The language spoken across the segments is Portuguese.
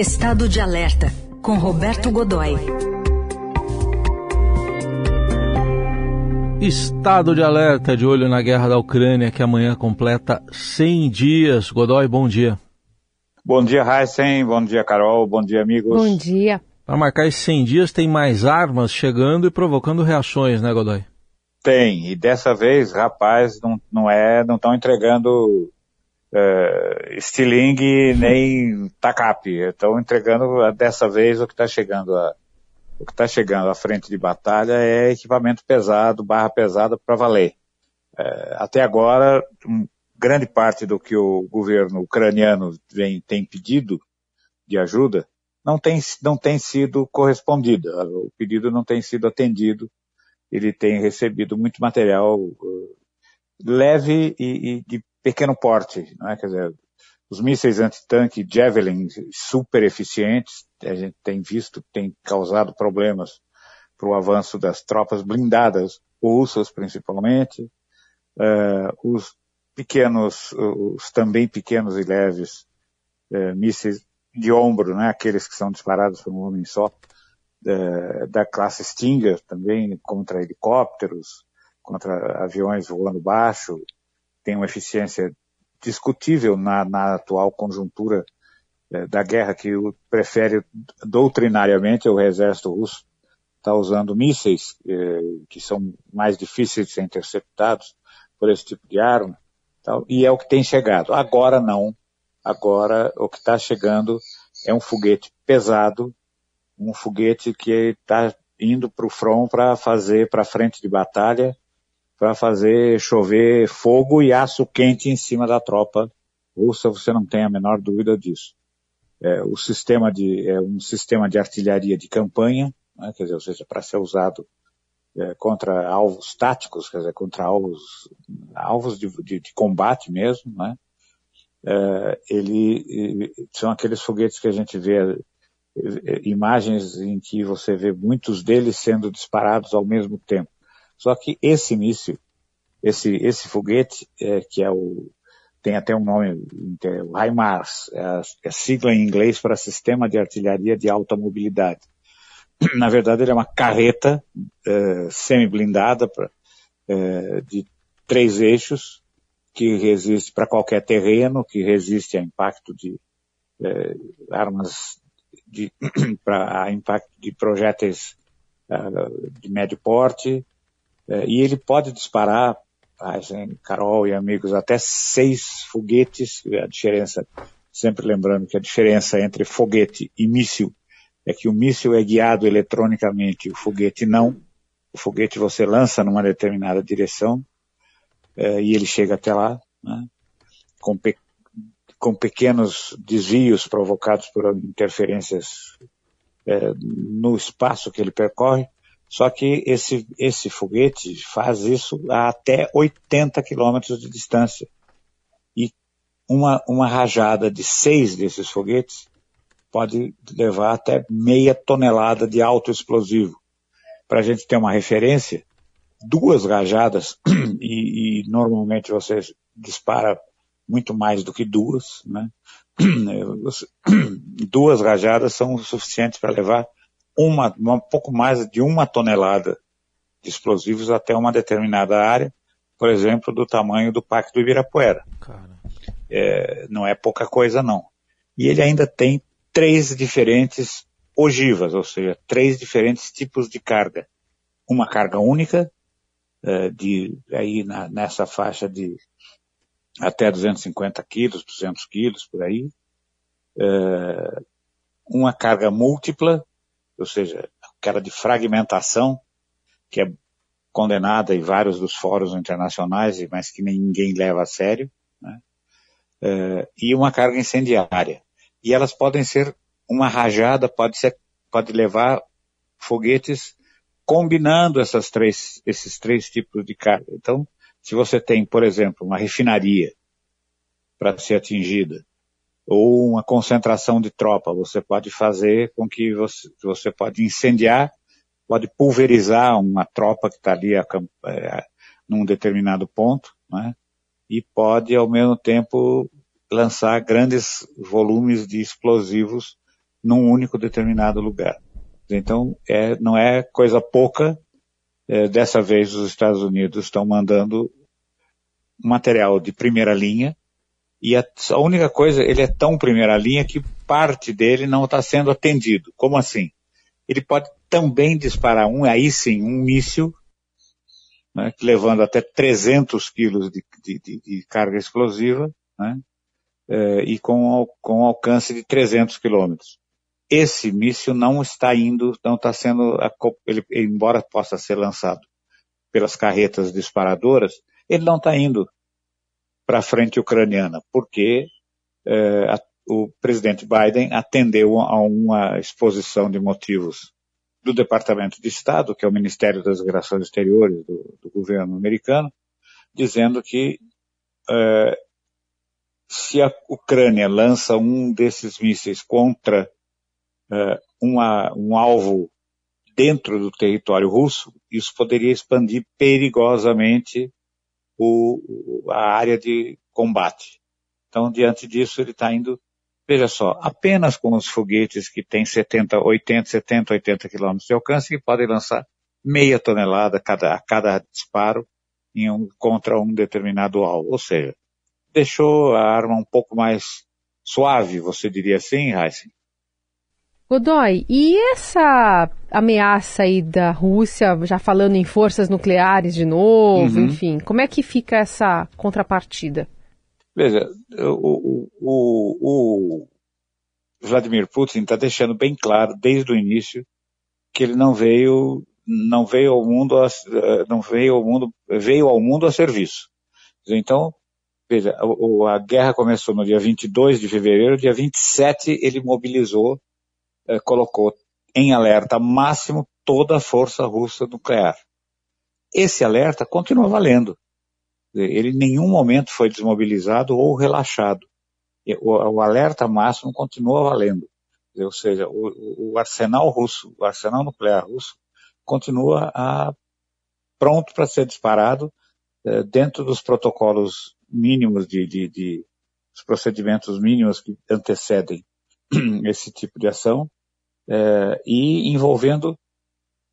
Estado de Alerta, com Roberto Godoy. Estado de alerta de olho na guerra da Ucrânia, que amanhã completa 100 dias. Godoy, bom dia. Bom dia, Heisen. Bom dia, Carol. Bom dia, amigos. Bom dia. Para marcar esses 100 dias, tem mais armas chegando e provocando reações, né, Godoy? Tem. E dessa vez, rapaz, não, não é, não estão entregando uh, estilingue nem tacape. Estão entregando dessa vez o que está chegando a, o que está chegando à frente de batalha é equipamento pesado, barra pesada para valer. Uh, até agora, um, grande parte do que o governo ucraniano vem, tem pedido de ajuda não tem, não tem sido correspondida. O pedido não tem sido atendido. Ele tem recebido muito material uh, leve e, e, de pequeno porte, não é? Quer dizer, os mísseis antitanque Javelin super eficientes, a gente tem visto que tem causado problemas para o avanço das tropas blindadas russas, principalmente. Uh, os pequenos, os também pequenos e leves uh, mísseis de ombro, né, aqueles que são disparados por um homem só, uh, da classe Stinger também, contra helicópteros, contra aviões voando baixo, tem uma eficiência discutível na, na atual conjuntura eh, da guerra que o prefere doutrinariamente o exército russo está usando mísseis eh, que são mais difíceis de ser interceptados por esse tipo de arma tal, e é o que tem chegado. Agora não. Agora o que está chegando é um foguete pesado, um foguete que está indo para o front para fazer para frente de batalha para fazer chover fogo e aço quente em cima da tropa russa, você não tem a menor dúvida disso. É, o sistema de, é um sistema de artilharia de campanha, né, quer dizer, ou seja, para ser usado é, contra alvos táticos, quer dizer, contra alvos, alvos de, de, de combate mesmo, né? É, ele, são aqueles foguetes que a gente vê é, imagens em que você vê muitos deles sendo disparados ao mesmo tempo. Só que esse míssil, esse, esse foguete, é, que é o, tem até um nome, é o HIMARS, é é sigla em inglês para Sistema de Artilharia de Alta Mobilidade. Na verdade, ele é uma carreta é, semi-blindada é, de três eixos, que resiste para qualquer terreno, que resiste a impacto de é, armas de, para impacto de projéteis uh, de médio porte, e ele pode disparar, assim, Carol e amigos, até seis foguetes, a diferença, sempre lembrando que a diferença entre foguete e míssil é que o míssil é guiado eletronicamente, o foguete não. O foguete você lança numa determinada direção é, e ele chega até lá, né, com, pe com pequenos desvios provocados por interferências é, no espaço que ele percorre. Só que esse, esse foguete faz isso a até 80 quilômetros de distância. E uma, uma rajada de seis desses foguetes pode levar até meia tonelada de alto explosivo. Para a gente ter uma referência, duas rajadas, e, e, normalmente você dispara muito mais do que duas, né? duas rajadas são suficientes para levar uma, um pouco mais de uma tonelada de explosivos até uma determinada área, por exemplo, do tamanho do Parque do Ibirapuera. É, não é pouca coisa não. E ele ainda tem três diferentes ogivas, ou seja, três diferentes tipos de carga. Uma carga única, é, de, aí na, nessa faixa de até 250 quilos, 200 quilos, por aí. É, uma carga múltipla, ou seja, aquela de fragmentação, que é condenada em vários dos fóruns internacionais, mas que ninguém leva a sério, né? é, e uma carga incendiária. E elas podem ser uma rajada, pode ser, pode levar foguetes combinando essas três, esses três tipos de carga. Então, se você tem, por exemplo, uma refinaria para ser atingida, ou uma concentração de tropa. Você pode fazer com que você, você pode incendiar, pode pulverizar uma tropa que está ali a, é, num determinado ponto, né? e pode, ao mesmo tempo, lançar grandes volumes de explosivos num único determinado lugar. Então, é, não é coisa pouca. É, dessa vez, os Estados Unidos estão mandando material de primeira linha e a, a, única coisa, ele é tão primeira linha que parte dele não está sendo atendido. Como assim? Ele pode também disparar um, aí sim, um míssil, né, levando até 300 quilos de, de, de, de carga explosiva, né, é, e com, com alcance de 300 quilômetros. Esse míssil não está indo, não está sendo, ele, embora possa ser lançado pelas carretas disparadoras, ele não está indo para a frente ucraniana, porque é, a, o presidente Biden atendeu a uma exposição de motivos do Departamento de Estado, que é o Ministério das Relações Exteriores do, do governo americano, dizendo que é, se a Ucrânia lança um desses mísseis contra é, uma, um alvo dentro do território russo, isso poderia expandir perigosamente o, a área de combate. Então, diante disso, ele está indo, veja só, apenas com os foguetes que têm 70, 80, 70, 80 quilômetros de alcance, que podem lançar meia tonelada cada, a cada disparo em um, contra um determinado alvo. Ou seja, deixou a arma um pouco mais suave, você diria assim, Heisen? Godoy, e essa ameaça aí da Rússia, já falando em forças nucleares de novo, uhum. enfim, como é que fica essa contrapartida? Veja, o, o, o Vladimir Putin está deixando bem claro desde o início que ele não veio não veio ao mundo a, não veio ao mundo veio ao mundo a serviço. Então, veja, a, a guerra começou no dia 22 de fevereiro, dia 27 ele mobilizou eh, colocou em alerta máximo toda a força russa nuclear. Esse alerta continua valendo. Ele em nenhum momento foi desmobilizado ou relaxado. O, o alerta máximo continua valendo. Ou seja, o, o, arsenal russo, o arsenal nuclear russo, continua a, pronto para ser disparado eh, dentro dos protocolos mínimos de, de, de, os procedimentos mínimos que antecedem esse tipo de ação é, e envolvendo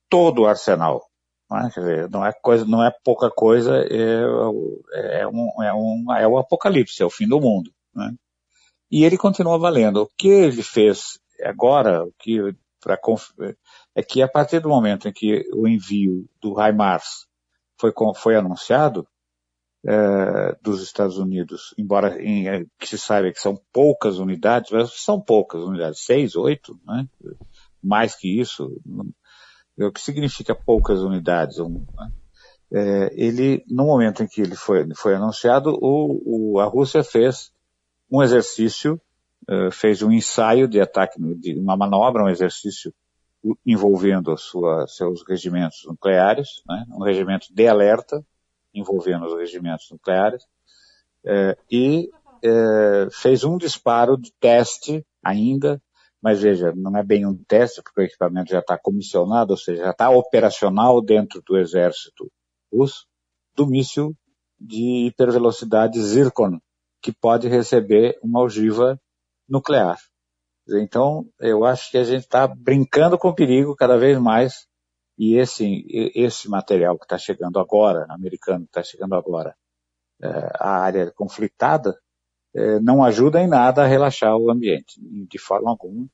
todo o arsenal. Não é? Dizer, não é, coisa, não é pouca coisa, é, é, um, é, um, é o apocalipse, é o fim do mundo. Né? E ele continua valendo. O que ele fez agora, o que pra, é que a partir do momento em que o envio do HIMARS foi, foi anunciado, é, dos Estados Unidos, embora em, é, que se saiba que são poucas unidades, mas são poucas unidades, seis, oito, né? mais que isso, o que significa poucas unidades? Um, é, ele, no momento em que ele foi, foi anunciado, o, o, a Rússia fez um exercício, uh, fez um ensaio de ataque, de uma manobra, um exercício envolvendo sua, seus regimentos nucleares, né? um regimento de alerta, envolvendo os regimentos nucleares, é, e é, fez um disparo de teste ainda, mas veja, não é bem um teste, porque o equipamento já está comissionado, ou seja, já está operacional dentro do exército russo, do míssil de hipervelocidade Zircon, que pode receber uma ogiva nuclear. Então, eu acho que a gente está brincando com o perigo cada vez mais e esse, esse material que está chegando agora, americano que está chegando agora, é, a área conflitada, é, não ajuda em nada a relaxar o ambiente, de forma alguma.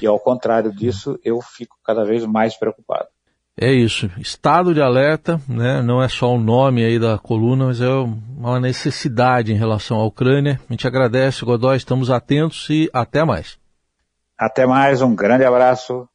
E ao contrário disso, eu fico cada vez mais preocupado. É isso, estado de alerta, né? não é só o nome aí da coluna, mas é uma necessidade em relação à Ucrânia. A gente agradece, Godoy, estamos atentos e até mais. Até mais, um grande abraço.